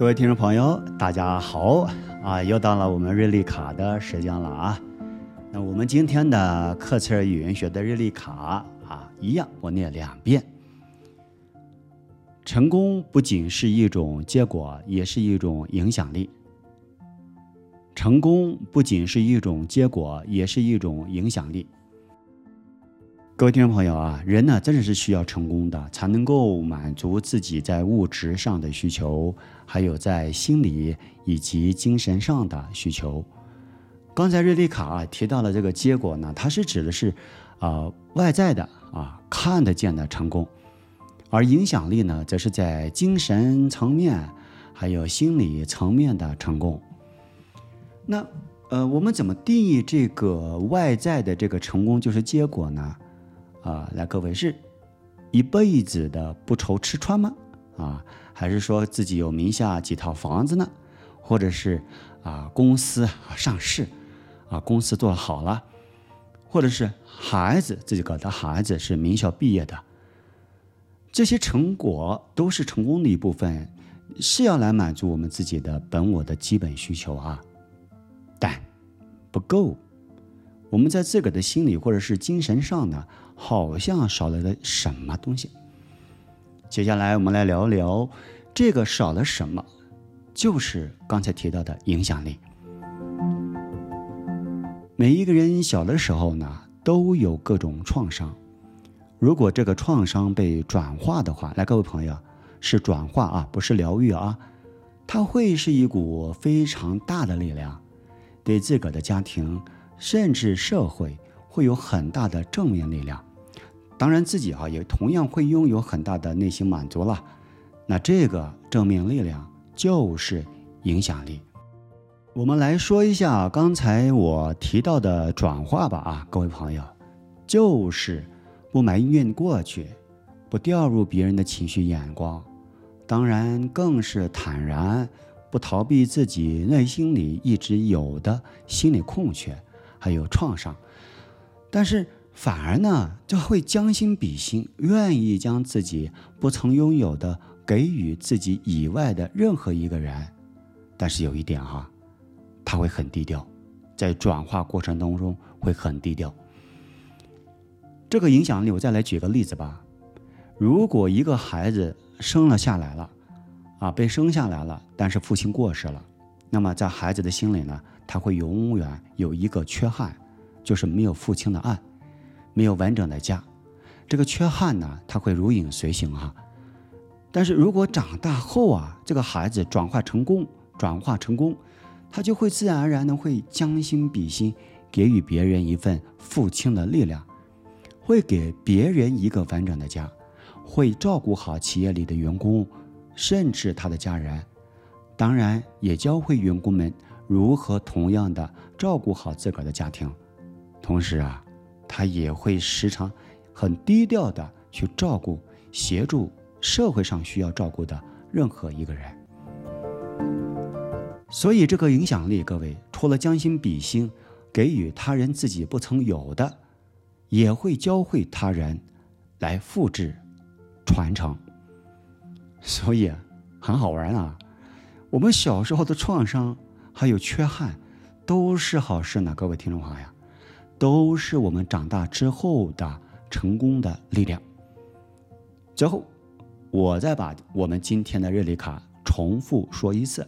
各位听众朋友，大家好啊！又到了我们日历卡的时间了啊。那我们今天的课程语言学的日历卡啊，一样我念两遍。成功不仅是一种结果，也是一种影响力。成功不仅是一种结果，也是一种影响力。各位听众朋友啊，人呢真的是需要成功的，才能够满足自己在物质上的需求，还有在心理以及精神上的需求。刚才瑞丽卡啊提到了这个结果呢，它是指的是啊外在的啊看得见的成功，而影响力呢，则是在精神层面还有心理层面的成功。那呃，我们怎么定义这个外在的这个成功就是结果呢？啊，来各位是一辈子的不愁吃穿吗？啊，还是说自己有名下几套房子呢？或者是啊公司上市，啊公司做好了，或者是孩子自己搞的孩子是名校毕业的，这些成果都是成功的一部分，是要来满足我们自己的本我的基本需求啊，但不够。我们在自个儿的心里或者是精神上呢，好像少了的什么东西。接下来我们来聊聊这个少了什么，就是刚才提到的影响力。每一个人小的时候呢，都有各种创伤。如果这个创伤被转化的话，来，各位朋友，是转化啊，不是疗愈啊，它会是一股非常大的力量，对自个儿的家庭。甚至社会会有很大的正面力量，当然自己啊也同样会拥有很大的内心满足了。那这个正面力量就是影响力。我们来说一下刚才我提到的转化吧啊，各位朋友，就是不埋怨过去，不掉入别人的情绪眼光，当然更是坦然，不逃避自己内心里一直有的心理空缺。还有创伤，但是反而呢，就会将心比心，愿意将自己不曾拥有的给予自己以外的任何一个人。但是有一点哈，他会很低调，在转化过程当中会很低调。这个影响力，我再来举个例子吧。如果一个孩子生了下来了，啊，被生下来了，但是父亲过世了，那么在孩子的心里呢？他会永远有一个缺憾，就是没有父亲的爱，没有完整的家。这个缺憾呢，他会如影随形啊。但是如果长大后啊，这个孩子转化成功，转化成功，他就会自然而然的会将心比心，给予别人一份父亲的力量，会给别人一个完整的家，会照顾好企业里的员工，甚至他的家人，当然也教会员工们。如何同样的照顾好自个儿的家庭，同时啊，他也会时常很低调的去照顾、协助社会上需要照顾的任何一个人。所以，这个影响力，各位除了将心比心，给予他人自己不曾有的，也会教会他人来复制、传承。所以很好玩啊！我们小时候的创伤。还有缺憾，都是好事呢，各位听众朋友，都是我们长大之后的成功的力量。最后，我再把我们今天的日历卡重复说一次：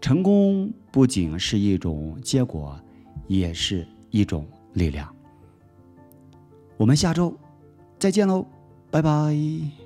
成功不仅是一种结果，也是一种力量。我们下周再见喽，拜拜。